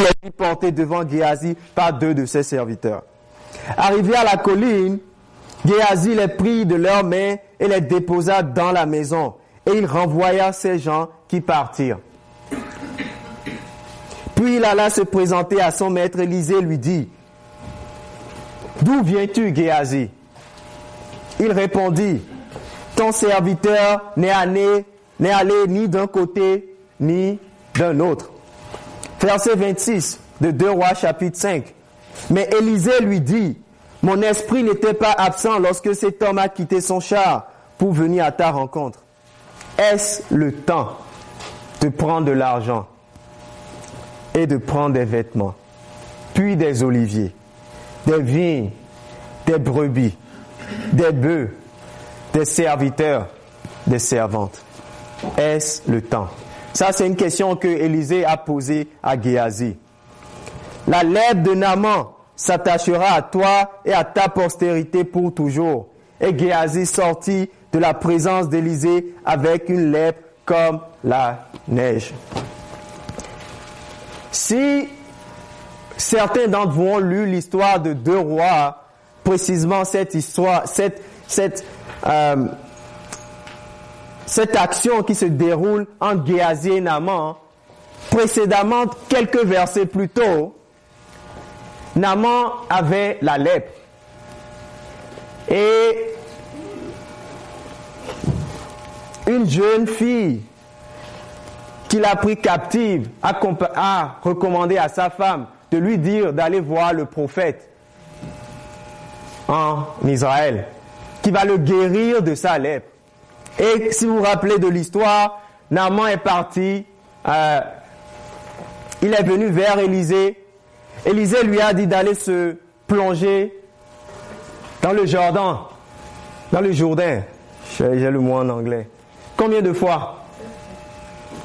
les fit devant Géasi par deux de ses serviteurs. Arrivé à la colline, Géasi les prit de leurs mains et les déposa dans la maison, et il renvoya ces gens qui partirent. Puis il alla se présenter à son maître Élisée et lui dit, D'où viens-tu, Géasi Il répondit, Ton serviteur n'est allé ni d'un côté ni d'un autre. Verset 26 de 2 Rois chapitre 5. Mais Élisée lui dit, Mon esprit n'était pas absent lorsque cet homme a quitté son char pour venir à ta rencontre. Est-ce le temps de prendre de l'argent et de prendre des vêtements, puis des oliviers, des vignes, des brebis, des bœufs, des serviteurs, des servantes? Est-ce le temps Ça, c'est une question que Élisée a posée à Géasi. La lèvre de Naaman s'attachera à toi et à ta postérité pour toujours. Et Géasi sortit de la présence d'Élisée avec une lèvre comme la neige. Si certains d'entre vous ont lu l'histoire de deux rois, précisément cette histoire, cette, cette, euh, cette action qui se déroule en Géasi Naman, précédemment, quelques versets plus tôt, Naman avait la lèpre. Et une jeune fille qu'il a pris captive a, recommandé à sa femme de lui dire d'aller voir le prophète en Israël, qui va le guérir de sa lèpre. Et si vous vous rappelez de l'histoire, Naaman est parti, euh, il est venu vers Élisée. Élisée lui a dit d'aller se plonger dans le Jordan, dans le Jourdain. J'ai le mot en anglais. Combien de fois?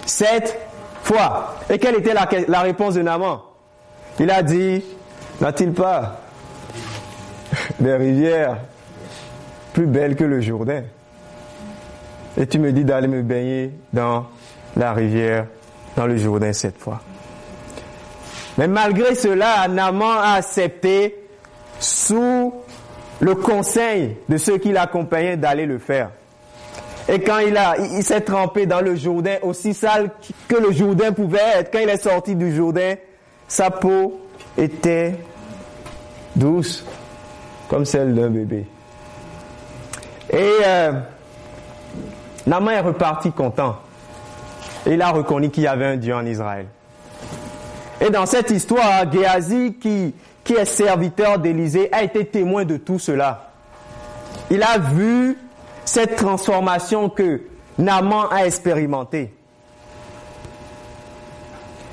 Sept fois. Et quelle était la, réponse de Naaman? Il a dit, n'a-t-il pas des rivières plus belles que le Jourdain? Et tu me dis d'aller me baigner dans la rivière, dans le Jourdain cette fois. Mais malgré cela, Naaman a accepté sous le conseil de ceux qui l'accompagnaient d'aller le faire. Et quand il a, il, s'est trempé dans le Jourdain, aussi sale que le Jourdain pouvait être, quand il est sorti du Jourdain, sa peau était douce, comme celle d'un bébé. Et euh, Naaman est reparti content. Il a reconnu qu'il y avait un Dieu en Israël. Et dans cette histoire, Géasi, qui, est serviteur d'Élysée, a été témoin de tout cela. Il a vu cette transformation que Naaman a expérimentée.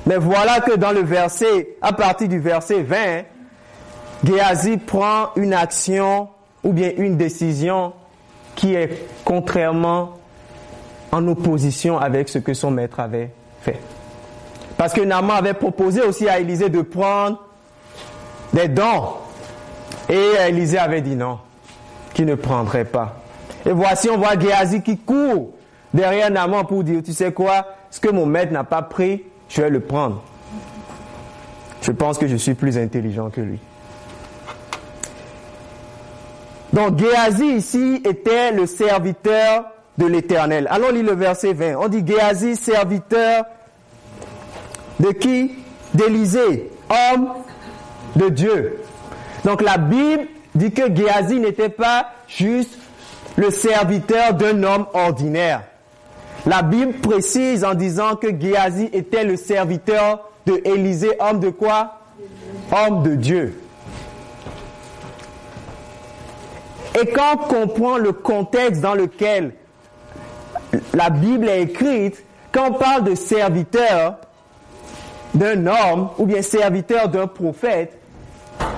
Mais voilà que dans le verset, à partir du verset 20, Géasi prend une action ou bien une décision qui est contrairement en opposition avec ce que son maître avait fait. Parce que Naaman avait proposé aussi à Élisée de prendre des dons. Et Élisée avait dit non, qu'il ne prendrait pas. Et voici, on voit Géasi qui court derrière Naaman pour dire, tu sais quoi, ce que mon maître n'a pas pris, je vais le prendre. Je pense que je suis plus intelligent que lui. Donc Géasi ici était le serviteur de l'Éternel. Allons lire le verset 20. On dit Géasi, serviteur de qui? D'Élisée, homme de Dieu. Donc la Bible dit que Géasi n'était pas juste le serviteur d'un homme ordinaire. La Bible précise en disant que Géasi était le serviteur de Élisée, homme de quoi? Homme de Dieu. Et quand on comprend le contexte dans lequel la Bible est écrite, quand on parle de serviteur d'un homme ou bien serviteur d'un prophète,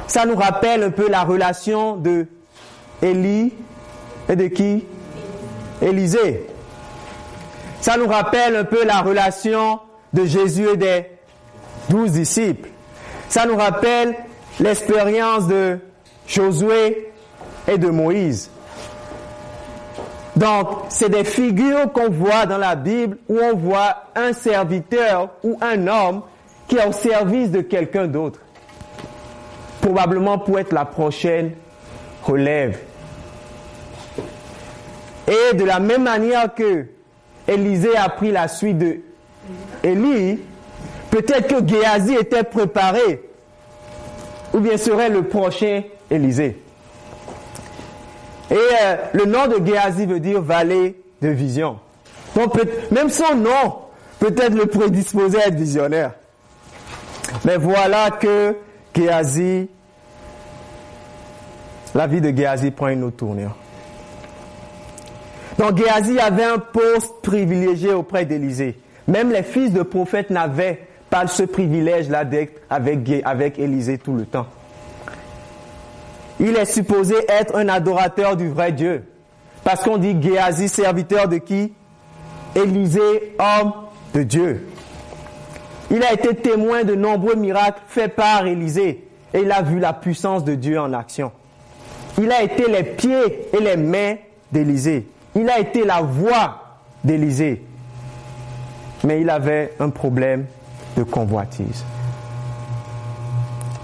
ça nous rappelle un peu la relation de Élie et de qui? Élisée. Ça nous rappelle un peu la relation de Jésus et des douze disciples. Ça nous rappelle l'expérience de Josué et de Moïse. Donc, c'est des figures qu'on voit dans la Bible où on voit un serviteur ou un homme qui est au service de quelqu'un d'autre. Probablement pour être la prochaine relève. Et de la même manière que Élisée a pris la suite de Élie, peut-être que Géasi était préparé, ou bien serait le prochain Élisée. Et euh, le nom de Géasi veut dire vallée de vision. Donc même son nom peut-être le prédisposait à être visionnaire. Mais voilà que Géasi, la vie de Géasi prend une autre tournure. Donc Géasi avait un poste privilégié auprès d'Élisée. Même les fils de prophètes n'avaient pas ce privilège-là d'être avec, avec Élisée tout le temps. Il est supposé être un adorateur du vrai Dieu. Parce qu'on dit Géasi, serviteur de qui? Élisée, homme de Dieu. Il a été témoin de nombreux miracles faits par Élisée et il a vu la puissance de Dieu en action. Il a été les pieds et les mains d'Élisée. Il a été la voix d'Élisée. Mais il avait un problème de convoitise.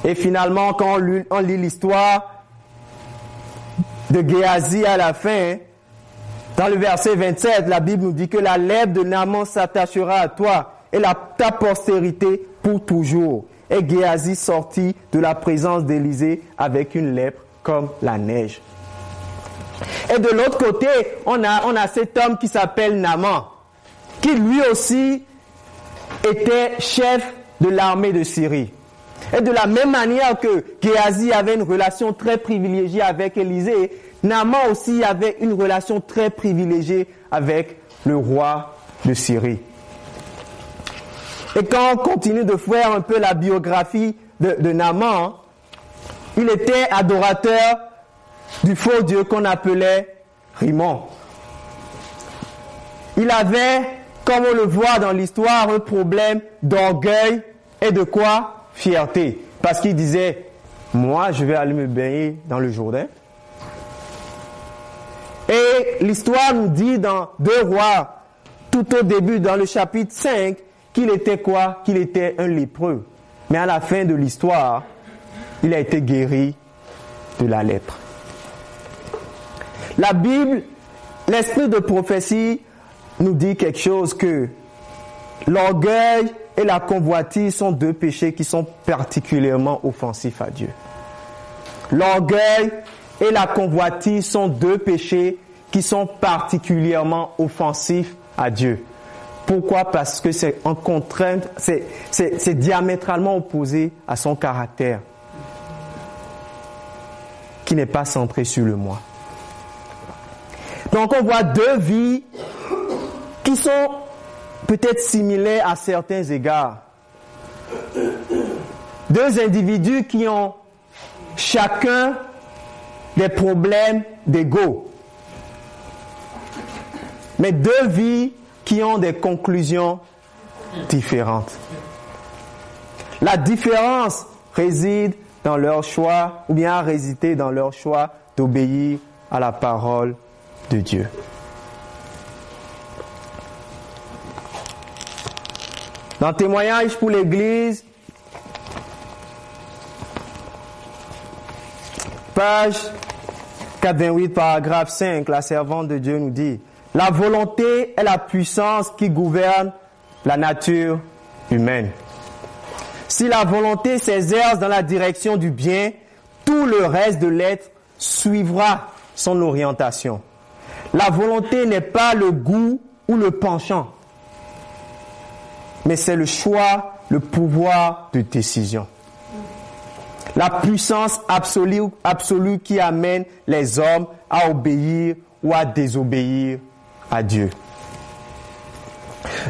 Et finalement, quand on lit l'histoire de Géasi à la fin, dans le verset 27, la Bible nous dit que la lèvre de Naaman s'attachera à toi et la, ta postérité pour toujours. Et Géasi sortit de la présence d'Élisée avec une lèpre comme la neige. Et de l'autre côté, on a, cet homme qui s'appelle Naaman, qui lui aussi était chef de l'armée de Syrie. Et de la même manière que Géasi avait une relation très privilégiée avec Élisée, Naaman aussi avait une relation très privilégiée avec le roi de Syrie. Et quand on continue de faire un peu la biographie de, de Naaman, il était adorateur du faux Dieu qu'on appelait Rimon. Il avait, comme on le voit dans l'histoire, un problème d'orgueil et de quoi? Fierté. Parce qu'il disait, moi je vais aller me baigner dans le Jourdain. Et l'histoire nous dit dans Deux Rois, tout au début, dans le chapitre 5, qu'il était quoi? Qu'il était un lépreux. Mais à la fin de l'histoire, il a été guéri de la lèpre. La Bible, l'esprit de prophétie nous dit quelque chose que l'orgueil et la convoitise sont deux péchés qui sont particulièrement offensifs à Dieu. L'orgueil et la convoitise sont deux péchés qui sont particulièrement offensifs à Dieu. Pourquoi? Parce que c'est en contrainte, c'est diamétralement opposé à son caractère, qui n'est pas centré sur le moi. Donc on voit deux vies qui sont peut-être similaires à certains égards. Deux individus qui ont chacun des problèmes d'ego. Mais deux vies qui ont des conclusions différentes. La différence réside dans leur choix, ou bien a dans leur choix d'obéir à la parole de Dieu. Dans témoignage pour l'Église, page 88, paragraphe 5, la servante de Dieu nous dit, la volonté est la puissance qui gouverne la nature humaine. Si la volonté s'exerce dans la direction du bien, tout le reste de l'être suivra son orientation. La volonté n'est pas le goût ou le penchant, mais c'est le choix, le pouvoir de décision. La puissance absolue, absolue qui amène les hommes à obéir ou à désobéir à Dieu.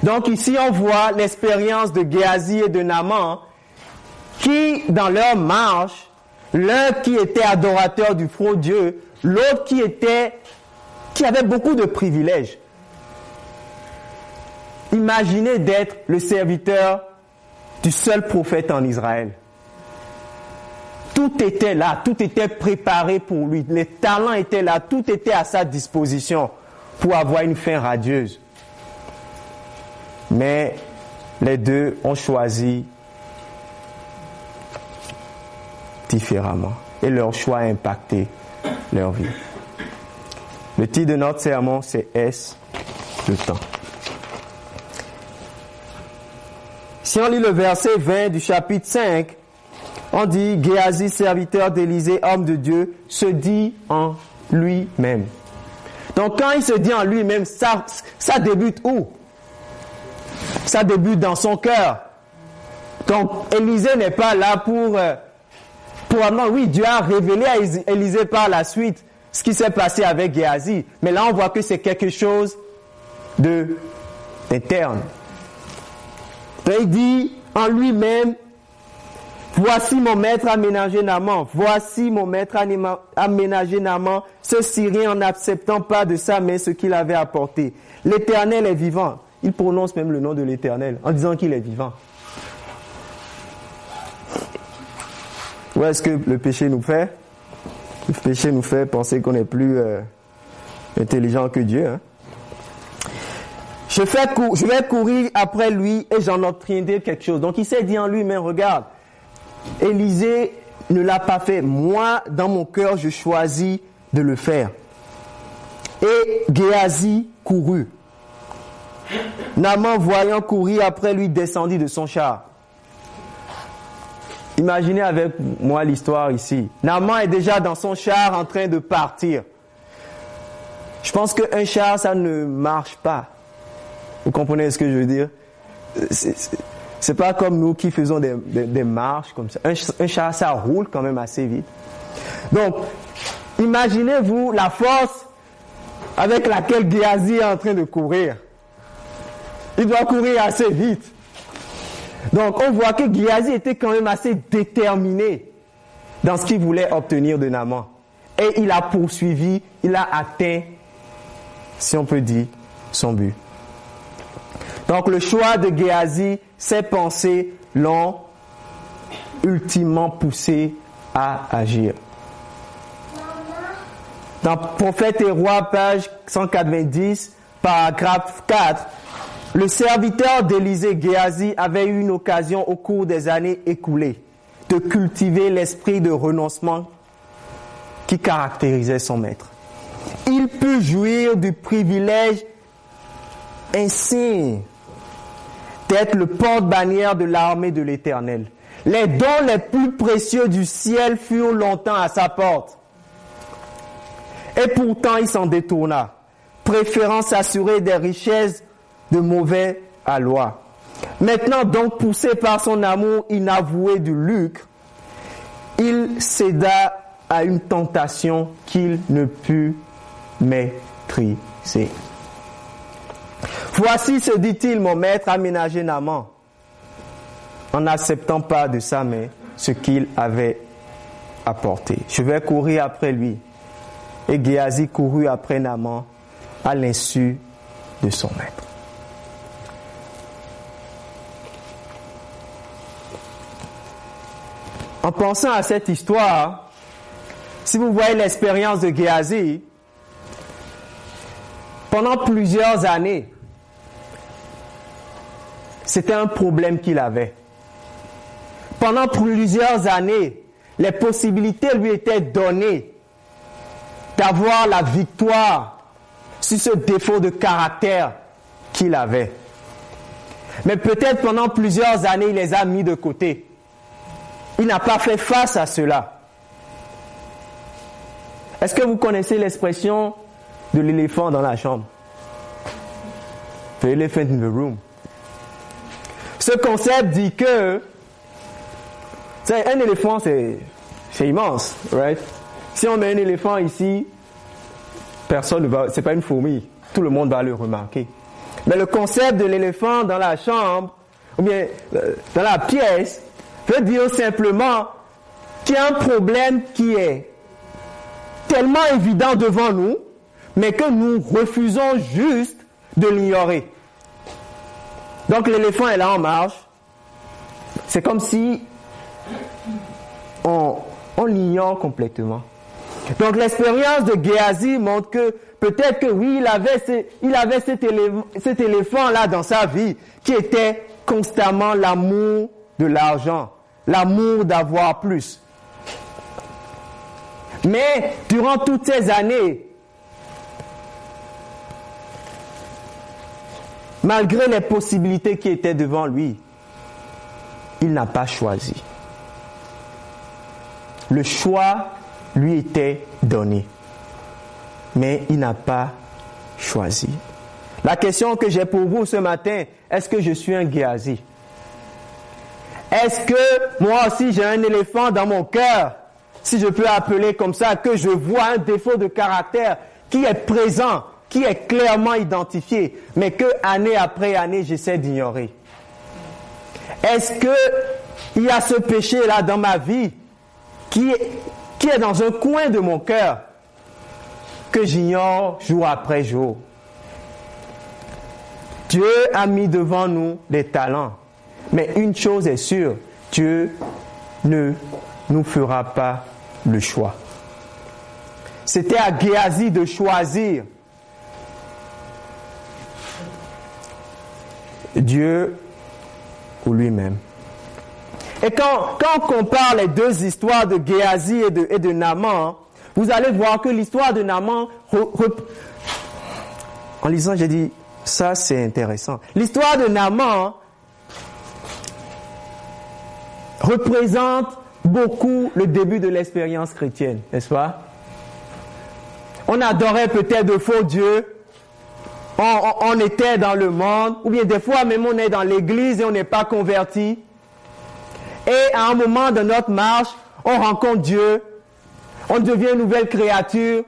Donc ici, on voit l'expérience de Géasi et de Naaman qui, dans leur marche, l'un qui était adorateur du faux Dieu, l'autre qui était, qui avait beaucoup de privilèges. Imaginez d'être le serviteur du seul prophète en Israël. Tout était là, tout était préparé pour lui, les talents étaient là, tout était à sa disposition pour avoir une fin radieuse. Mais les deux ont choisi différemment. Et leur choix a impacté leur vie. Le titre de notre sermon, c'est Est-ce le temps? Si on lit le verset 20 du chapitre 5, on dit Géasi, serviteur d'Élysée, homme de Dieu, se dit en lui-même. Donc quand il se dit en lui-même, ça, ça débute où? Ça débute dans son cœur. Donc Élisée n'est pas là pour... Euh, pour oui, Dieu a révélé à Élisée par la suite ce qui s'est passé avec Géasi. Mais là, on voit que c'est quelque chose de d'interne il dit en lui-même, voici mon maître aménagé Naman, voici mon maître aménagé Naman, ce Syrien en n'acceptant pas de sa main ce qu'il avait apporté. L'Éternel est vivant. Il prononce même le nom de l'Éternel en disant qu'il est vivant. Où est-ce que le péché nous fait? Le péché nous fait penser qu'on est plus euh, intelligent que Dieu. Hein? Je, vais courir après lui et j'en obtiendrai quelque chose. Donc il s'est dit en lui, mais regarde, Élisée ne l'a pas fait. Moi, dans mon cœur, je choisis de le faire. Et Géasi courut. Naman, voyant courir après lui, descendit de son char. Imaginez avec moi l'histoire ici. Naman est déjà dans son char en train de partir. Je pense qu'un char, ça ne marche pas. Vous comprenez ce que je veux dire? C'est pas comme nous qui faisons des, marches comme ça. Un, char, ça roule quand même assez vite. Donc, imaginez-vous la force avec laquelle Géasi est en train de courir. Il doit courir assez vite. Donc, on voit que Géasi était quand même assez déterminé dans ce qu'il voulait obtenir de Naman. Et il a poursuivi, il a atteint, si on peut dire, son but. Donc le choix de Géasi, ses pensées l'ont ultimement poussé à agir. Dans Prophète et Roi, page 190, paragraphe 4, le serviteur d'Élisée Géasi avait eu une occasion au cours des années écoulées de cultiver l'esprit de renoncement qui caractérisait son maître. Il put jouir du privilège ainsi d'être le porte-bannière de l'armée de l'Éternel. Les dons les plus précieux du ciel furent longtemps à sa porte. Et pourtant il s'en détourna, préférant s'assurer des richesses de mauvais aloi. Maintenant donc poussé par son amour inavoué du lucre, il céda à une tentation qu'il ne put maîtriser. Voici, se dit-il, mon maître aménagé Naman, en n'acceptant pas de sa main ce qu'il avait apporté. Je vais courir après lui. Et Géasi courut après Naman à l'insu de son maître. En pensant à cette histoire, si vous voyez l'expérience de Géasi, pendant plusieurs années, c'était un problème qu'il avait. Pendant plusieurs années, les possibilités lui étaient données d'avoir la victoire sur ce défaut de caractère qu'il avait. Mais peut-être pendant plusieurs années, il les a mis de côté. Il n'a pas fait face à cela. Est-ce que vous connaissez l'expression de l'éléphant dans la chambre? The elephant in the room. Ce concept dit que un éléphant, c'est immense, right? Si on met un éléphant ici, personne ne va, c'est pas une fourmi, tout le monde va le remarquer. Mais le concept de l'éléphant dans la chambre, ou bien euh, dans la pièce, veut dire simplement qu'il y a un problème qui est tellement évident devant nous, mais que nous refusons juste de l'ignorer. Donc l'éléphant est là en marche. C'est comme si on, l'ignore complètement. Donc l'expérience de Géasi montre que peut-être que oui, il avait, il avait cet, cet éléphant-là dans sa vie qui était constamment l'amour de l'argent, l'amour d'avoir plus. Mais durant toutes ces années, malgré les possibilités qui étaient devant lui, il n'a pas choisi. Le choix lui était donné, mais il n'a pas choisi. La question que j'ai pour vous ce matin, est-ce que je suis un Géasi? Est-ce que moi aussi j'ai un éléphant dans mon cœur, si je peux appeler comme ça, que je vois un défaut de caractère qui est présent, qui est clairement identifié, mais que année après année j'essaie d'ignorer Est-ce que il y a ce péché là dans ma vie qui est, qui est dans un coin de mon cœur que j'ignore jour après jour? Dieu a mis devant nous des talents. Mais une chose est sûre, Dieu ne nous fera pas le choix. C'était à Géasi de choisir. Dieu ou lui-même. Et quand, quand, on compare les deux histoires de Géasi et de, et Naman, vous allez voir que l'histoire de Naman, en lisant, j'ai dit, ça, c'est intéressant. L'histoire de Naman représente beaucoup le début de l'expérience chrétienne, n'est-ce pas? On adorait peut-être de faux dieux, on, était dans le monde, ou bien des fois même on est dans l'église et on n'est pas converti. Et à un moment de notre marche, on rencontre Dieu, on devient une nouvelle créature,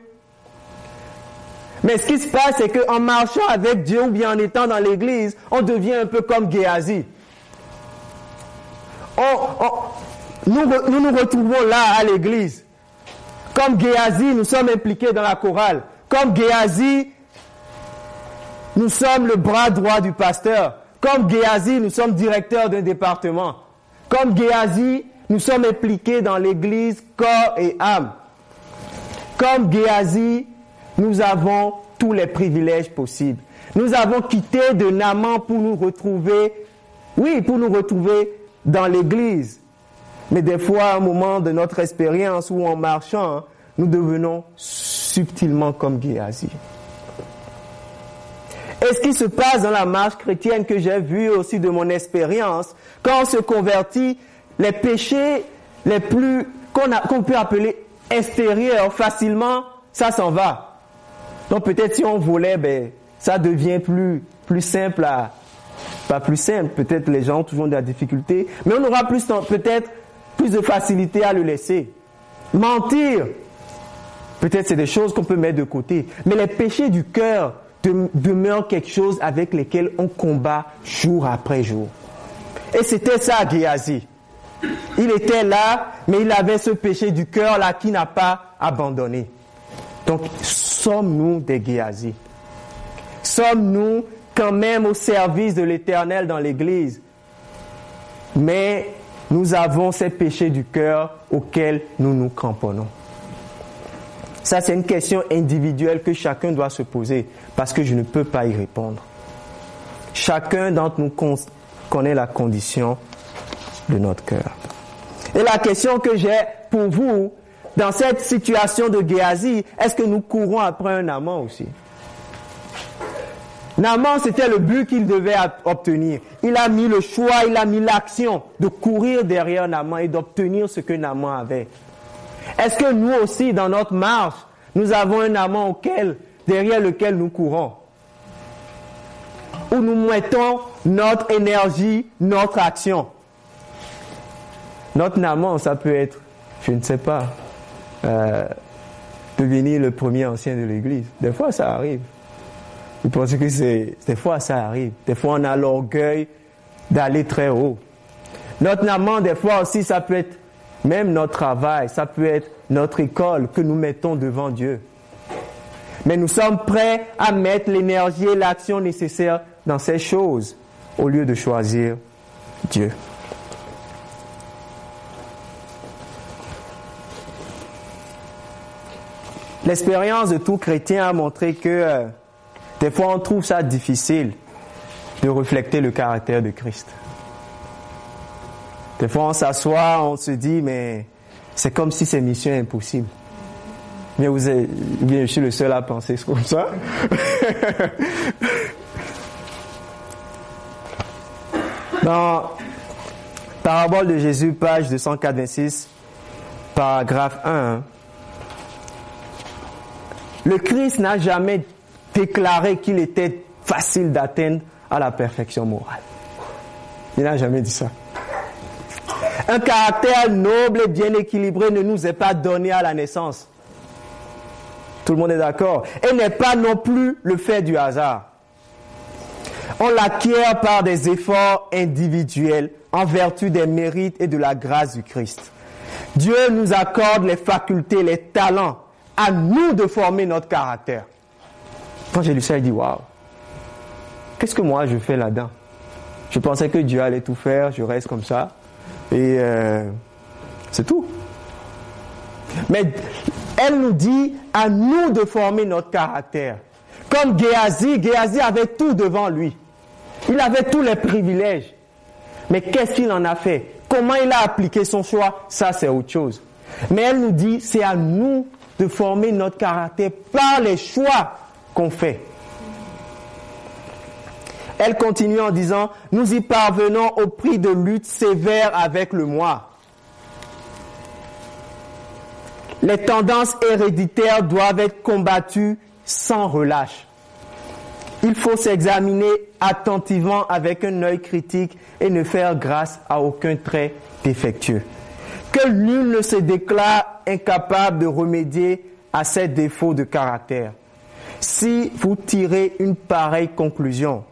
mais ce qui se passe, c'est qu'en marchant avec Dieu ou bien en étant dans l'église, on devient un peu comme Géasi. nous, nous, nous retrouvons là à l'église. Comme Géasi, nous sommes impliqués dans la chorale. Comme Géasi, nous sommes le bras droit du pasteur. Comme Géasi, nous sommes directeurs d'un département. Comme Géasi, nous sommes impliqués dans l'église corps et âme. Comme Géasi, nous avons tous les privilèges possibles. Nous avons quitté de Naman pour nous retrouver, oui, pour nous retrouver dans l'église. Mais des fois, à un moment de notre expérience ou en marchant, nous devenons subtilement comme Géasi. Et ce qui se passe dans la marche chrétienne que j'ai vu aussi de mon expérience, quand on se convertit, les péchés les plus qu'on peut appeler extérieurs facilement, ça s'en va. Donc peut-être si on volait, ben, ça devient plus, plus simple à, pas plus simple, peut-être les gens ont toujours de la difficulté, mais on aura peut-être plus de facilité à le laisser. Mentir, peut-être c'est des choses qu'on peut mettre de côté, mais les péchés du cœur demeurent quelque chose avec lesquels on combat jour après jour. Et c'était ça, Géasi. Il était là, mais il avait ce péché du cœur là qui n'a pas abandonné. Donc, sommes-nous des Géasi Sommes-nous quand même au service de l'Éternel dans l'Église? Mais nous avons ces péchés du cœur auxquels nous nous cramponnons. Ça, c'est une question individuelle que chacun doit se poser parce que je ne peux pas y répondre. Chacun d'entre nous connaît la condition de notre cœur. Et la question que j'ai pour vous, dans cette situation de Géasi, est-ce que nous courons après un amant aussi? Naman, c'était le but qu'il devait obtenir. Il a mis le choix, il a mis l'action de courir derrière Naman et d'obtenir ce que Naman avait. Est-ce que nous aussi, dans notre marche, nous avons un amant auquel, derrière lequel nous courons? Où nous mettons notre énergie, notre action? Notre amant, ça peut être, je ne sais pas, euh, devenir le premier ancien de l'Église. Des fois, ça arrive. Vous pensez que c'est... Des fois, ça arrive. Des fois, on a l'orgueil d'aller très haut. Notre amant, des fois aussi, ça peut être même notre travail, ça peut être notre école que nous mettons devant Dieu. Mais nous sommes prêts à mettre l'énergie et l'action nécessaires dans ces choses au lieu de choisir Dieu. L'expérience de tout chrétien a montré que euh, des fois on trouve ça difficile de refléter le caractère de Christ. Des fois on s'assoit, on se dit mais c'est comme si c'est mission impossible. Bien, vous êtes, bien, je suis le seul à penser comme ça. Dans Parabole de Jésus, page 286, paragraphe 1, le Christ n'a jamais déclaré qu'il était facile d'atteindre à la perfection morale. Il n'a jamais dit ça. Un caractère noble et bien équilibré ne nous est pas donné à la naissance. Tout le monde est d'accord. Et n'est pas non plus le fait du hasard. On l'acquiert par des efforts individuels en vertu des mérites et de la grâce du Christ. Dieu nous accorde les facultés, les talents, à nous de former notre caractère. Quand j'ai lu ça, j'ai dit, waouh, qu'est-ce que moi je fais là-dedans? Je pensais que Dieu allait tout faire, je reste comme ça, et euh, c'est tout. Mais elle nous dit à nous de former notre caractère. Comme Géasi, Géasi avait tout devant lui. Il avait tous les privilèges. Mais qu'est-ce qu'il en a fait? Comment il a appliqué son choix? Ça, c'est autre chose. Mais elle nous dit, c'est à nous de former notre caractère par les choix qu'on fait. Elle continue en disant, nous y parvenons au prix de luttes sévères avec le moi. Les tendances héréditaires doivent être combattues sans relâche. Il faut s'examiner attentivement avec un œil critique et ne faire grâce à aucun trait défectueux. Que nul ne se déclare incapable de remédier à ces défauts de caractère. Si vous tirez une pareille conclusion,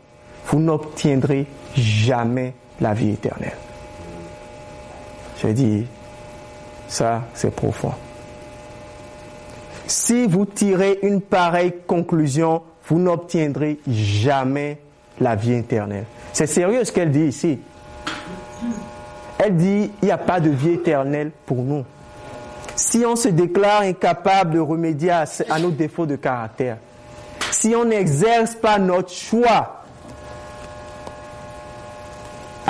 vous n'obtiendrez jamais la vie éternelle. Je dis, ça c'est profond. Si vous tirez une pareille conclusion, vous n'obtiendrez jamais la vie éternelle. C'est sérieux ce qu'elle dit ici. Elle dit, il n'y a pas de vie éternelle pour nous. Si on se déclare incapable de remédier à, nos défauts de caractère, si on n'exerce pas notre choix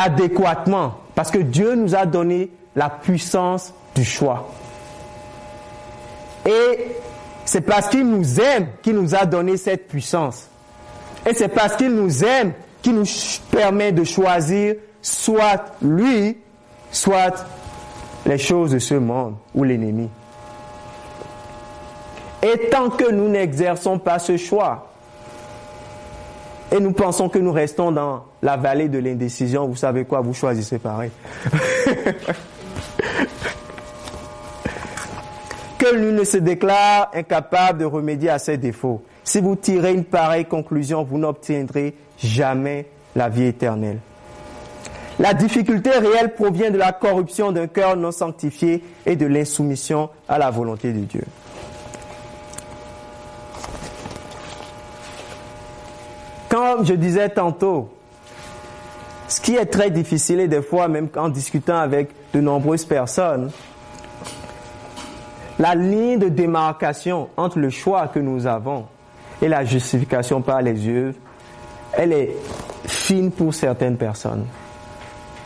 adéquatement, parce que Dieu nous a donné la puissance du choix. Et c'est parce qu'il nous aime qu'il nous a donné cette puissance. Et c'est parce qu'il nous aime qu'il nous permet de choisir soit lui, soit les choses de ce monde ou l'ennemi. Et tant que nous n'exerçons pas ce choix, et nous pensons que nous restons dans la vallée de l'indécision, vous savez quoi, vous choisissez pareil. que nul ne se déclare incapable de remédier à ses défauts. Si vous tirez une pareille conclusion, vous n'obtiendrez jamais la vie éternelle. La difficulté réelle provient de la corruption d'un cœur non sanctifié et de l'insoumission à la volonté de Dieu. Comme je disais tantôt, ce qui est très difficile et des fois même en discutant avec de nombreuses personnes, la ligne de démarcation entre le choix que nous avons et la justification par les yeux, elle est fine pour certaines personnes.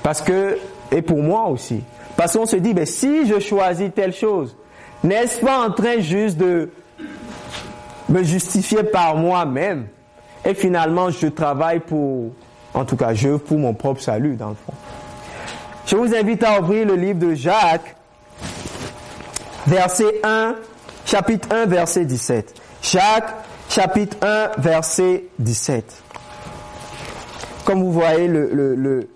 Parce que, et pour moi aussi, parce qu'on se dit, mais si je choisis telle chose, n'est-ce pas en train juste de me justifier par moi-même? Et finalement je travaille pour, en tout cas, je pour mon propre salut dans le fond. Je vous invite à ouvrir le livre de Jacques, verset 1, chapitre 1, verset 17. Jacques, chapitre 1, verset 17. Comme vous voyez, le,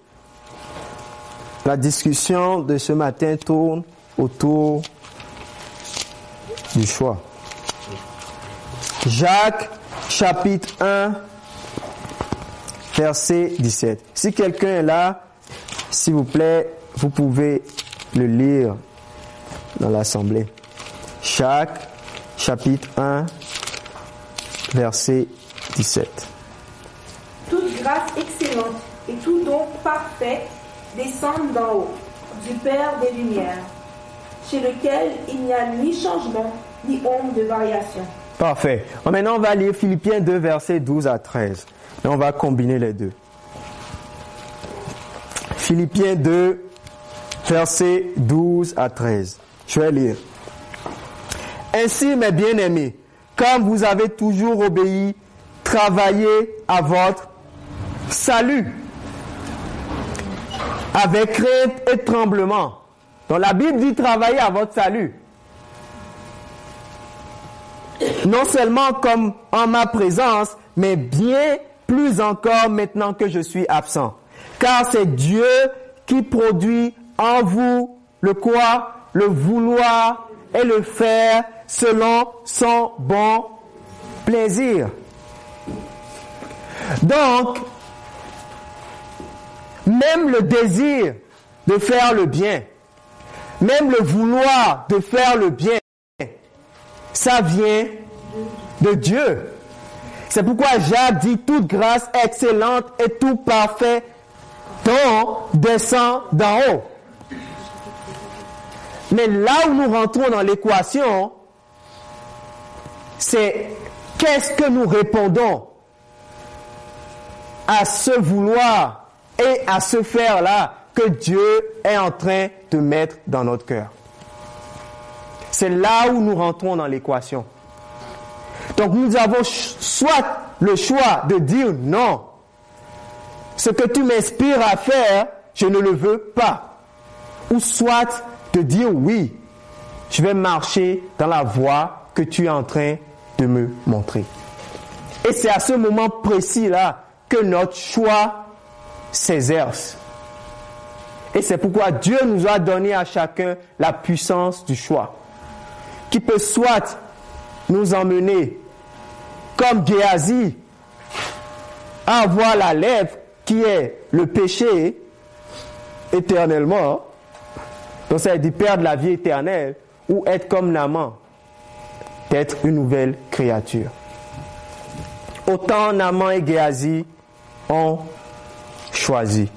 la discussion de ce matin tourne autour du choix. Jacques, chapitre 1, verset 17. Si quelqu'un est là, s'il vous plaît, vous pouvez le lire dans l'Assemblée. Jacques, chapitre 1, verset 17. Toute grâce excellente et tout don parfait descendent d'en haut, du Père des Lumières, chez lequel il n'y a ni changement, ni ombre de variation. Parfait. Maintenant, on va lire Philippiens 2, verset 12 à 13. Et on va combiner les deux. Philippiens 2, verset 12 à 13. Je vais lire. Ainsi, mes bien-aimés, comme vous avez toujours obéi, travaillez à votre salut avec crainte et tremblement. Donc la Bible dit travailler à votre salut. Non seulement comme en ma présence, mais bien plus encore maintenant que je suis absent. Car c'est Dieu qui produit en vous le quoi, le vouloir et le faire selon son bon plaisir. Donc, même le désir de faire le bien, même le vouloir de faire le bien, ça vient de Dieu. C'est pourquoi Jacques dit toute grâce excellente et tout parfait don descend d'en haut. Mais là où nous rentrons dans l'équation, c'est qu'est-ce que nous répondons à ce vouloir et à ce faire-là que Dieu est en train de mettre dans notre cœur. C'est là où nous rentrons dans l'équation. Donc nous avons soit le choix de dire non, ce que tu m'inspires à faire, je ne le veux pas. Ou soit de dire oui, je vais marcher dans la voie que tu es en train de me montrer. Et c'est à ce moment précis-là que notre choix s'exerce. Et c'est pourquoi Dieu nous a donné à chacun la puissance du choix, qui peut soit nous emmener, comme Géasi, avoir la lèvre qui est le péché éternellement, donc ça veut dire perdre la vie éternelle, ou être comme Naman, d'être une nouvelle créature. Autant Naman et Géasi ont choisi.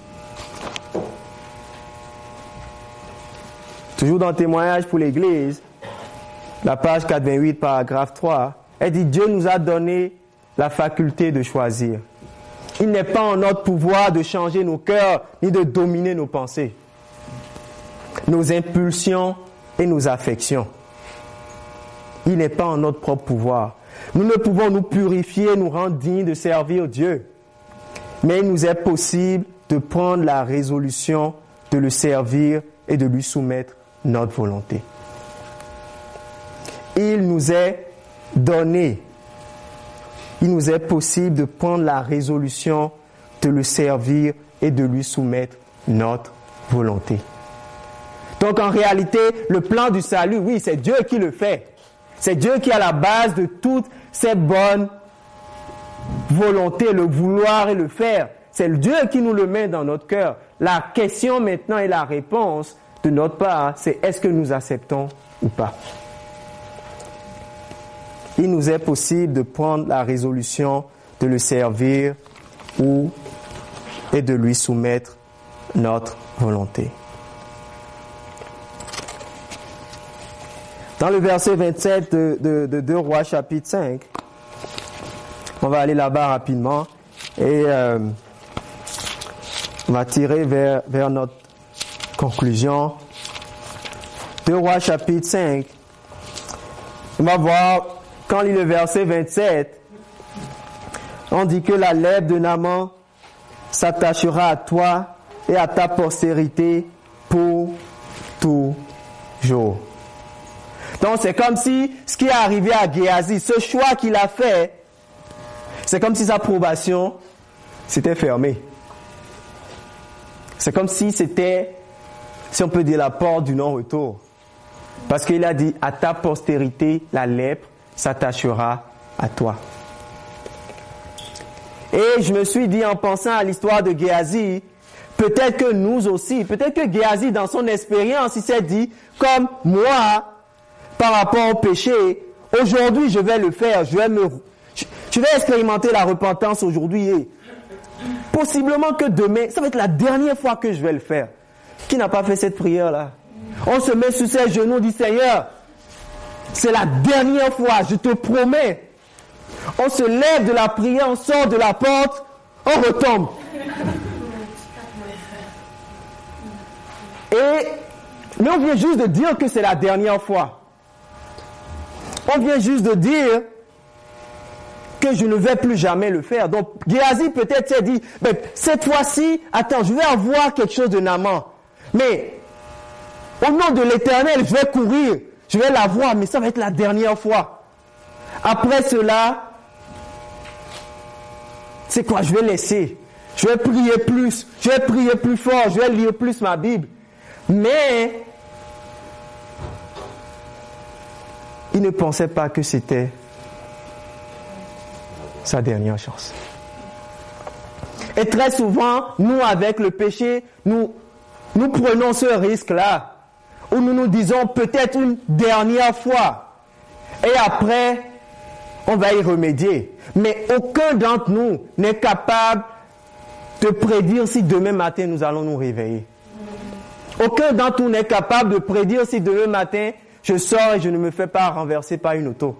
Toujours dans le témoignage pour l'Église, la page 88, paragraphe 3, elle dit Dieu nous a donné la faculté de choisir. Il n'est pas en notre pouvoir de changer nos cœurs ni de dominer nos pensées, nos impulsions et nos affections. Il n'est pas en notre propre pouvoir. Nous ne pouvons nous purifier, nous rendre dignes de servir Dieu. Mais il nous est possible de prendre la résolution de le servir et de lui soumettre notre volonté. Il nous est donné, il nous est possible de prendre la résolution de le servir et de lui soumettre notre volonté. Donc en réalité, le plan du salut, oui, c'est Dieu qui le fait. C'est Dieu qui est à la base de toutes ces bonnes volonté, le vouloir et le faire. C'est Dieu qui nous le met dans notre cœur. La question maintenant et la réponse de notre part, c'est est-ce que nous acceptons ou pas? Il nous est possible de prendre la résolution de le servir ou et de lui soumettre notre volonté. Dans le verset 27 de, de, de 2 Rois chapitre 5, on va aller là-bas rapidement et euh, on va tirer vers, vers notre conclusion. 2 Rois chapitre 5. On va voir, quand on lit le verset 27, on dit que la lèvre de Naman s'attachera à toi et à ta postérité pour toujours. Donc c'est comme si ce qui est arrivé à Géasi, ce choix qu'il a fait, c'est comme si sa probation s'était fermée. C'est comme si c'était, si on peut dire, la porte du non-retour. Parce qu'il a dit, à ta postérité, la lèpre s'attachera à toi. Et je me suis dit, en pensant à l'histoire de Géasi, peut-être que nous aussi, peut-être que Géasi, dans son expérience, il s'est dit, comme moi, par rapport au péché, aujourd'hui je vais le faire, je vais me je vais expérimenter la repentance aujourd'hui et possiblement que demain, ça va être la dernière fois que je vais le faire. Qui n'a pas fait cette prière-là? On se met sur ses genoux, dit Seigneur, c'est la dernière fois, je te promets. On se lève de la prière, on sort de la porte, on retombe. Et, mais on vient juste de dire que c'est la dernière fois. On vient juste de dire que je ne vais plus jamais le faire. Donc Géasi peut-être s'est dit, mais cette fois-ci, attends, je vais avoir quelque chose de Naman. Mais au nom de l'Éternel, je vais courir, je vais l'avoir, mais ça va être la dernière fois. Après cela, c'est quoi? Je vais laisser. Je vais prier plus, je vais prier plus fort, je vais lire plus ma Bible. Mais il ne pensait pas que c'était sa dernière chance. Et très souvent, nous, avec le péché, nous, nous prenons ce risque-là, où nous nous disons peut-être une dernière fois, et après, on va y remédier. Mais aucun d'entre nous n'est capable de prédire si demain matin nous allons nous réveiller. Aucun d'entre nous n'est capable de prédire si demain matin je sors et je ne me fais pas renverser par une auto.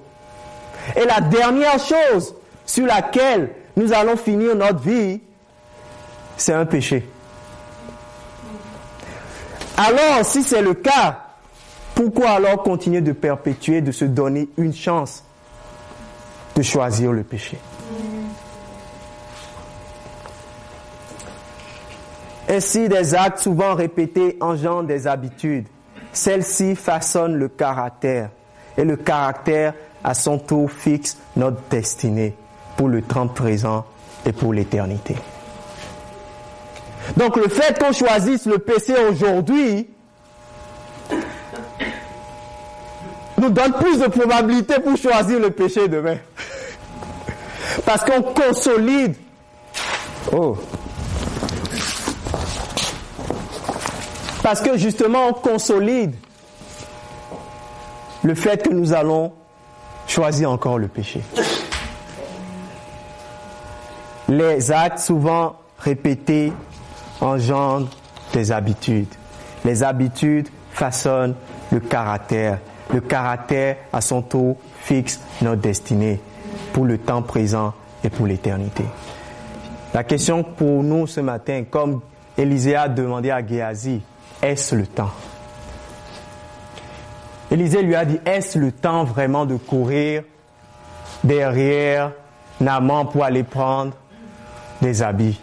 Et la dernière chose sur laquelle nous allons finir notre vie, c'est un péché. Alors, si c'est le cas, pourquoi alors continuer de perpétuer, de se donner une chance de choisir le péché? Ainsi, des actes souvent répétés engendrent des habitudes. Celles-ci façonnent le caractère. Et le caractère, à son tour, fixe notre destinée pour le temps présent et pour l'éternité. Donc le fait qu'on choisisse le péché aujourd'hui nous donne plus de probabilité pour choisir le péché demain. Parce qu'on consolide. Oh. Parce que justement, on consolide le fait que nous allons choisir encore le péché. Les actes souvent répétés engendrent des habitudes. Les habitudes façonnent le caractère. Le caractère, à son tour, fixe notre destinée pour le temps présent et pour l'éternité. La question pour nous ce matin, comme Élisée a demandé à Géasi, est-ce le temps? Élisée lui a dit, est-ce le temps vraiment de courir derrière Naman pour aller prendre des habits?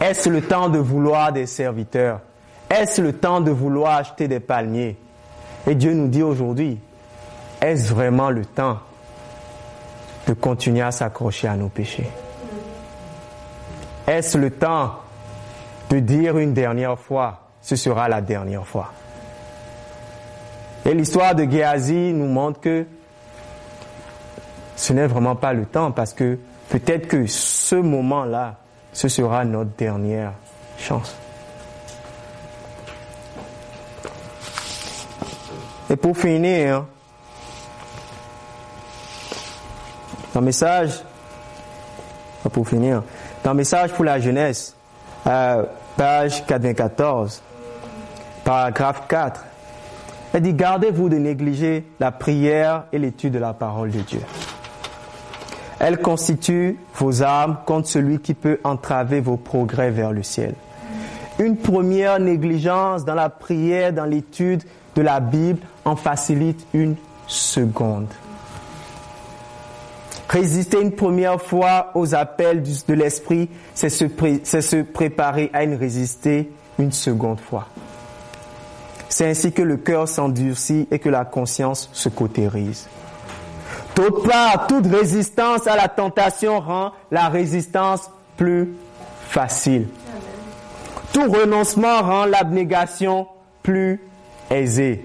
Est-ce le temps de vouloir des serviteurs? Est-ce le temps de vouloir acheter des palmiers? Et Dieu nous dit aujourd'hui, est-ce vraiment le temps de continuer à s'accrocher à nos péchés? Est-ce le temps de dire une dernière fois, ce sera la dernière fois? Et l'histoire de Géasi nous montre que ce n'est vraiment pas le temps parce que peut-être que ce moment-là, ce sera notre dernière chance. Et pour finir, dans le message, pour finir, message pour la jeunesse, euh, page 94, paragraphe 4. Elle dit, gardez-vous de négliger la prière et l'étude de la parole de Dieu. Elle constitue vos armes contre celui qui peut entraver vos progrès vers le ciel. Une première négligence dans la prière, dans l'étude de la Bible en facilite une seconde. Résister une première fois aux appels de l'esprit, c'est se, se, préparer à une résister une seconde fois. C'est ainsi que le cœur s'endurcit et que la conscience se cautérise. D'autre part, toute résistance à la tentation rend la résistance plus facile. Tout renoncement rend l'abnégation plus aisée.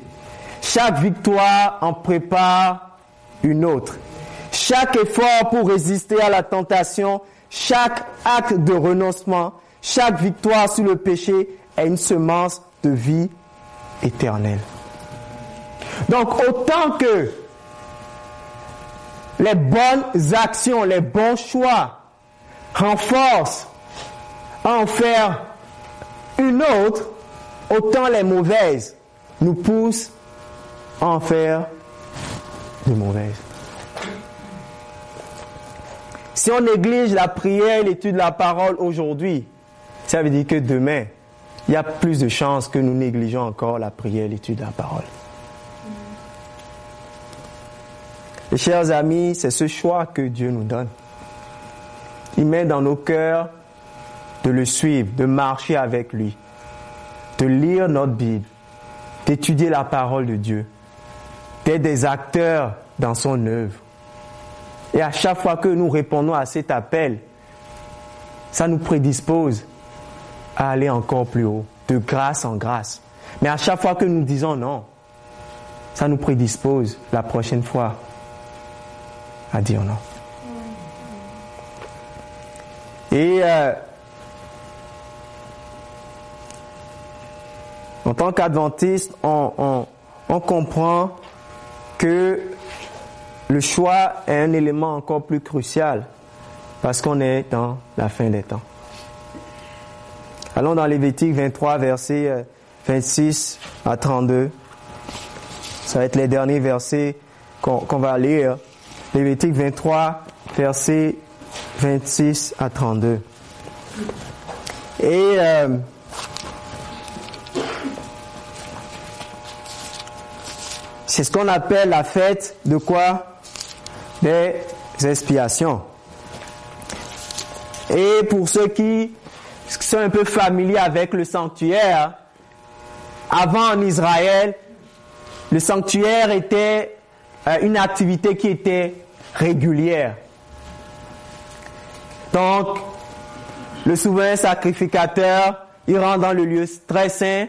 Chaque victoire en prépare une autre. Chaque effort pour résister à la tentation, chaque acte de renoncement, chaque victoire sur le péché est une semence de vie éternelle. Donc autant que les bonnes actions, les bons choix renforcent en faire une autre, autant les mauvaises nous poussent à en faire de mauvaises. Si on néglige la prière et l'étude de la parole aujourd'hui, ça veut dire que demain, il y a plus de chances que nous négligeons encore la prière et l'étude de la parole. Et chers amis, c'est ce choix que Dieu nous donne. Il met dans nos cœurs de le suivre, de marcher avec lui, de lire notre Bible, d'étudier la parole de Dieu, d'être des acteurs dans son œuvre. Et à chaque fois que nous répondons à cet appel, ça nous prédispose à aller encore plus haut, de grâce en grâce. Mais à chaque fois que nous disons non, ça nous prédispose la prochaine fois à dire non. Et euh, en tant qu'adventiste, on, on comprend que le choix est un élément encore plus crucial parce qu'on est dans la fin des temps. Allons dans Lévitique 23, versets 26 euh, à 32. Ça va être les derniers versets qu'on va lire. Lévitique 23, versets 26 à 32. Et euh, c'est ce qu'on appelle la fête de quoi? Des expiations. Et pour ceux qui sont un peu familiers avec le sanctuaire, avant en Israël, le sanctuaire était une activité qui était régulière. Donc, le souverain sacrificateur, il rentre dans le lieu très saint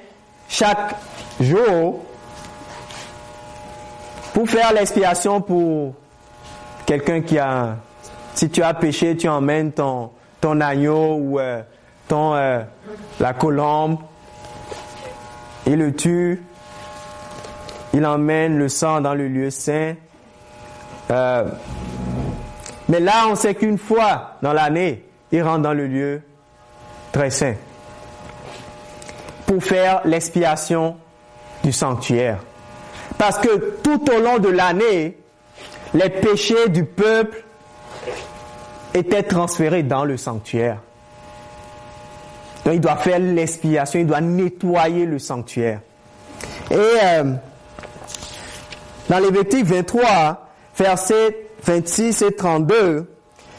chaque jour pour faire l'expiation pour quelqu'un qui a... Si tu as péché, tu emmènes ton, agneau ou euh, ton, euh, la colombe, il le tue, il emmène le sang dans le lieu saint. Euh, mais là, on sait qu'une fois dans l'année, il rentre dans le lieu très saint pour faire l'expiation du sanctuaire. Parce que tout au long de l'année, les péchés du peuple était transféré dans le sanctuaire. Donc il doit faire l'expiation, il doit nettoyer le sanctuaire. Et euh, dans Lévitique 23, versets 26 et 32,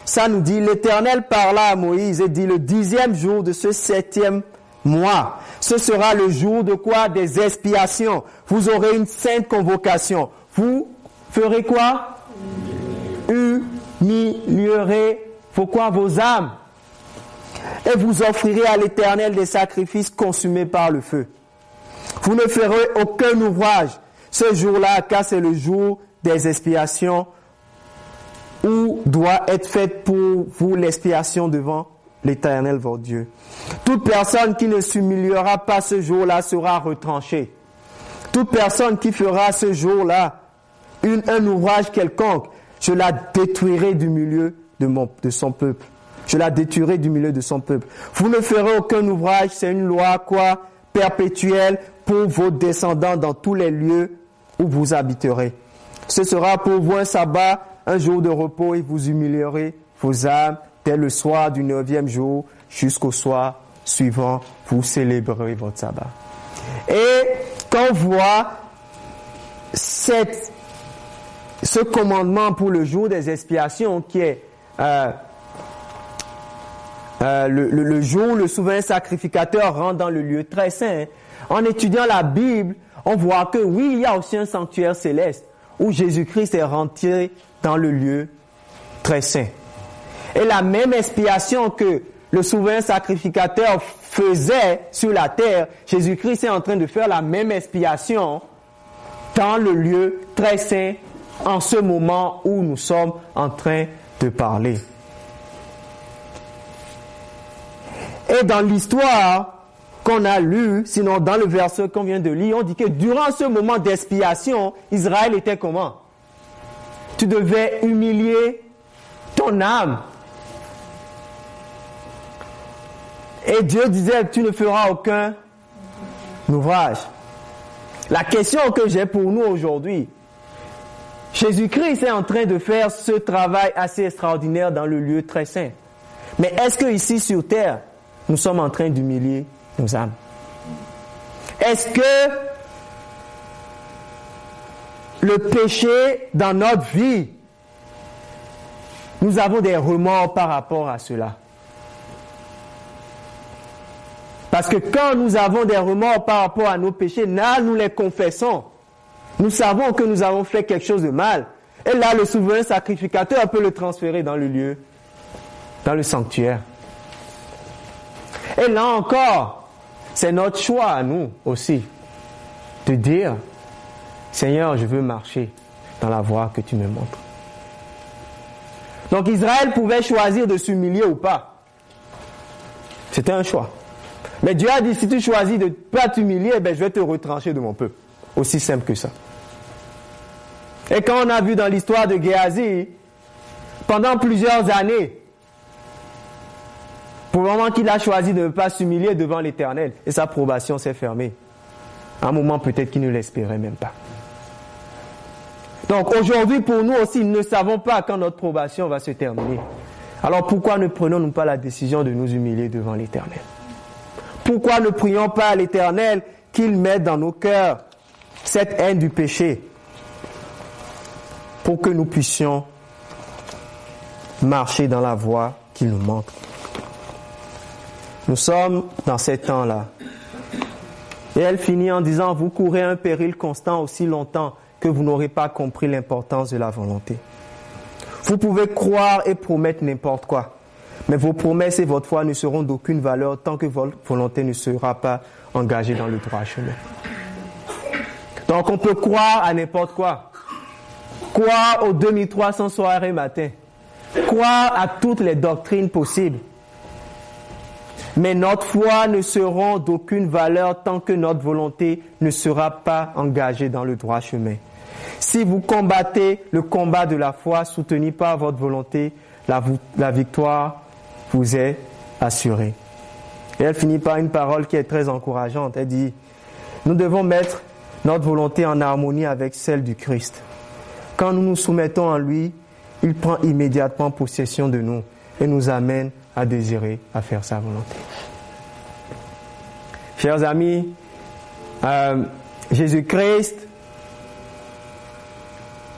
ça nous dit, l'Éternel parla à Moïse et dit, le dixième jour de ce septième mois, ce sera le jour de quoi? Des expiations. Vous aurez une sainte convocation. Vous ferez quoi? Humilierez pourquoi? Vos âmes et vous offrirez à l'Éternel des sacrifices consumés par le feu. Vous ne ferez aucun ouvrage ce jour-là, car c'est le jour des expiations où doit être faite pour vous l'expiation devant l'Éternel votre Dieu. Toute personne qui ne s'humiliera pas ce jour-là sera retranchée. Toute personne qui fera ce jour-là un ouvrage quelconque je la détruirai du milieu de, mon, son peuple. Je la détruirai du milieu de son peuple. Vous ne ferez aucun ouvrage, c'est une loi quoi perpétuelle pour vos descendants dans tous les lieux où vous habiterez. Ce sera pour vous un sabbat, un jour de repos et vous humilierez vos âmes dès le soir du neuvième jour jusqu'au soir suivant, vous célébrerez votre sabbat. Et quand on voit ce commandement pour le jour des expiations qui est euh, euh, le, jour où le souverain sacrificateur rentre dans le lieu très saint. En étudiant la Bible, on voit que oui, il y a aussi un sanctuaire céleste où Jésus-Christ est rentré dans le lieu très saint. Et la même expiation que le souverain sacrificateur faisait sur la terre, Jésus-Christ est en train de faire la même expiation dans le lieu très saint en ce moment où nous sommes en train de parler. Et dans l'histoire qu'on a lue, sinon dans le verset qu'on vient de lire, on dit que durant ce moment d'expiation, Israël était comment? Tu devais humilier ton âme. Et Dieu disait, tu ne feras aucun ouvrage. La question que j'ai pour nous aujourd'hui, Jésus-Christ est en train de faire ce travail assez extraordinaire dans le lieu très saint. Mais est-ce que ici sur terre, nous sommes en train d'humilier nos âmes Est-ce que le péché dans notre vie, nous avons des remords par rapport à cela? Parce que quand nous avons des remords par rapport à nos péchés, là, nous les confessons. Nous savons que nous avons fait quelque chose de mal. Et là, le souverain sacrificateur peut le transférer dans le lieu, dans le sanctuaire. Et là encore, c'est notre choix à nous aussi de dire, Seigneur, je veux marcher dans la voie que tu me montres. Donc Israël pouvait choisir de s'humilier ou pas. C'était un choix. Mais Dieu a dit, si tu choisis de ne pas t'humilier, ben, je vais te retrancher de mon peuple. Aussi simple que ça. Et quand on a vu dans l'histoire de Géasi, pendant plusieurs années, pour le moment qu'il a choisi de ne pas s'humilier devant l'Éternel, et sa probation s'est fermée. À un moment peut-être qu'il ne l'espérait même pas. Donc aujourd'hui, pour nous aussi, nous ne savons pas quand notre probation va se terminer. Alors pourquoi ne prenons-nous pas la décision de nous humilier devant l'Éternel? Pourquoi ne prions pas à l'Éternel qu'il mette dans nos cœurs cette haine du péché pour que nous puissions marcher dans la voie qu'il nous montre. Nous sommes dans ces temps-là. Et elle finit en disant, vous courez un péril constant aussi longtemps que vous n'aurez pas compris l'importance de la volonté. Vous pouvez croire et promettre n'importe quoi, mais vos promesses et votre foi ne seront d'aucune valeur tant que votre volonté ne sera pas engagée dans le droit chemin. Donc on peut croire à n'importe quoi. Croire aux 2300 soirées matin. Croire à toutes les doctrines possibles. Mais notre foi ne sera d'aucune valeur tant que notre volonté ne sera pas engagée dans le droit chemin. Si vous combattez le combat de la foi soutenu par votre volonté, la, victoire vous est assurée. Et elle finit par une parole qui est très encourageante. Elle dit, nous devons mettre notre volonté en harmonie avec celle du Christ. Quand nous nous soumettons à lui, il prend immédiatement possession de nous et nous amène à désirer, à faire sa volonté. Chers amis, euh, Jésus-Christ,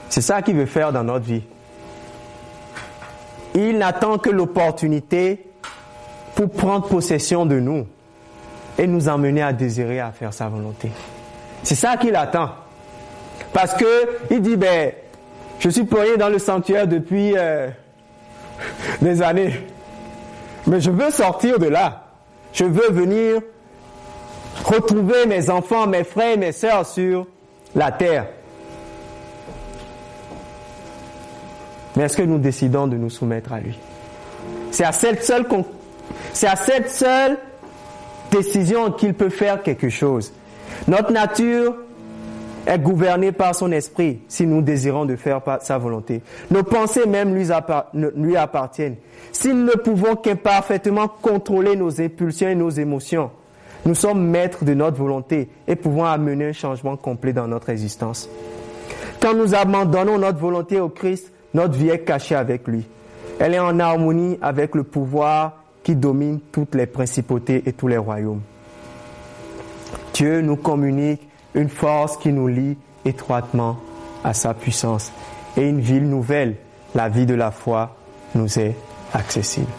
c'est ça qu'il veut faire dans notre vie. Il n'attend que l'opportunité pour prendre possession de nous et nous emmener à désirer, à faire sa volonté. C'est ça qu'il attend. Parce que il dit, ben, je suis poigné dans le sanctuaire depuis euh, des années. Mais je veux sortir de là. Je veux venir retrouver mes enfants, mes frères mes sœurs sur la terre. Mais est-ce que nous décidons de nous soumettre à lui? C'est à cette seule, c'est à cette seule décision qu'il peut faire quelque chose. Notre nature est gouvernée par son esprit si nous désirons de faire sa volonté. Nos pensées même lui appartiennent. Si nous ne pouvons qu'imparfaitement contrôler nos impulsions et nos émotions, nous sommes maîtres de notre volonté et pouvons amener un changement complet dans notre existence. Quand nous abandonnons notre volonté au Christ, notre vie est cachée avec lui. Elle est en harmonie avec le pouvoir qui domine toutes les principautés et tous les royaumes. Dieu nous communique une force qui nous lie étroitement à sa puissance. Et une ville nouvelle, la vie de la foi, nous est accessible.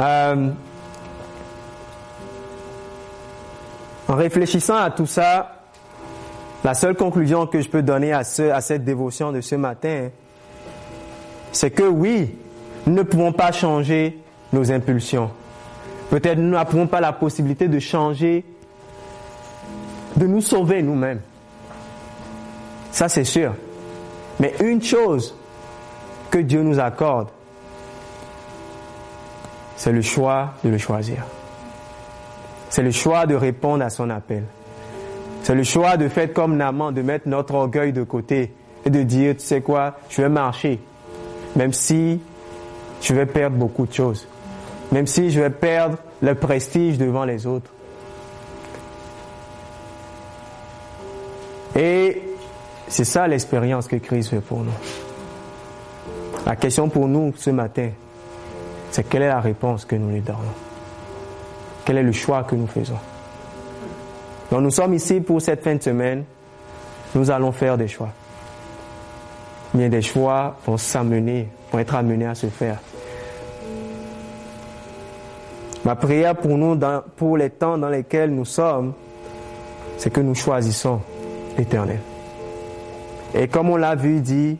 Euh, en réfléchissant à tout ça, la seule conclusion que je peux donner à, ce, à cette dévotion de ce matin, c'est que oui, nous ne pouvons pas changer nos impulsions. Peut-être nous n'avons pas la possibilité de changer, de nous sauver nous-mêmes. Ça, c'est sûr. Mais une chose que Dieu nous accorde, c'est le choix de le choisir. C'est le choix de répondre à son appel. C'est le choix de faire comme Naman, de mettre notre orgueil de côté et de dire, tu sais quoi, je vais marcher, même si je vais perdre beaucoup de choses même si je vais perdre le prestige devant les autres. Et c'est ça l'expérience que Christ fait pour nous. La question pour nous ce matin, c'est quelle est la réponse que nous lui donnons? Quel est le choix que nous faisons? Donc nous sommes ici pour cette fin de semaine nous allons faire des choix. Mais des choix vont s'amener, vont être amenés à se faire. Ma prière pour nous, pour les temps dans lesquels nous sommes, c'est que nous choisissons l'éternel. Et comme on l'a vu dit,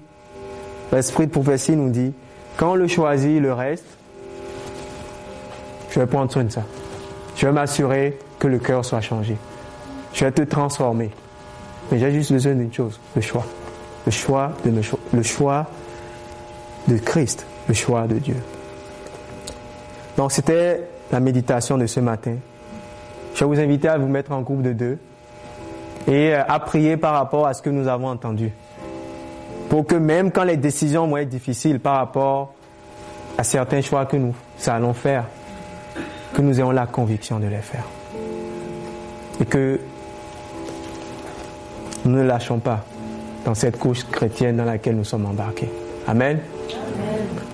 l'esprit de prophétie nous dit, quand on le choisit, le reste, je vais prendre soin de ça. Je vais m'assurer que le cœur soit changé. Je vais te transformer. Mais j'ai juste besoin d'une chose, le choix. Le choix de le choix de Christ, le choix de Dieu. Donc c'était la méditation de ce matin. Je vais vous inviter à vous mettre en groupe de deux et euh, à prier par rapport à ce que nous avons entendu. Pour que même quand les décisions vont être difficiles par rapport à certains choix que nous allons faire, que nous ayons la conviction de les faire. Et que nous ne lâchons pas dans cette couche chrétienne dans laquelle nous sommes embarqués. Amen.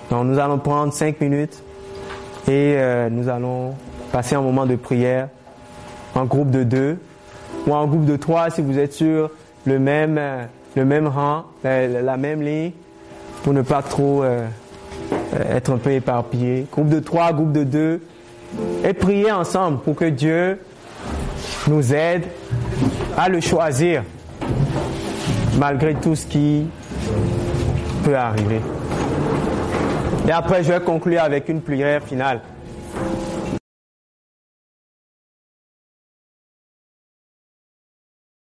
Donc nous allons prendre cinq minutes et euh, nous allons passer un moment de prière en groupe de deux ou en groupe de trois si vous êtes sur le même, euh, le même rang, la, même ligne, pour ne pas trop euh, être un peu éparpillé. Groupe de trois, groupe de deux, et prier ensemble pour que Dieu nous aide à le choisir malgré tout ce qui peut arriver. Et après, je vais conclure avec une prière finale.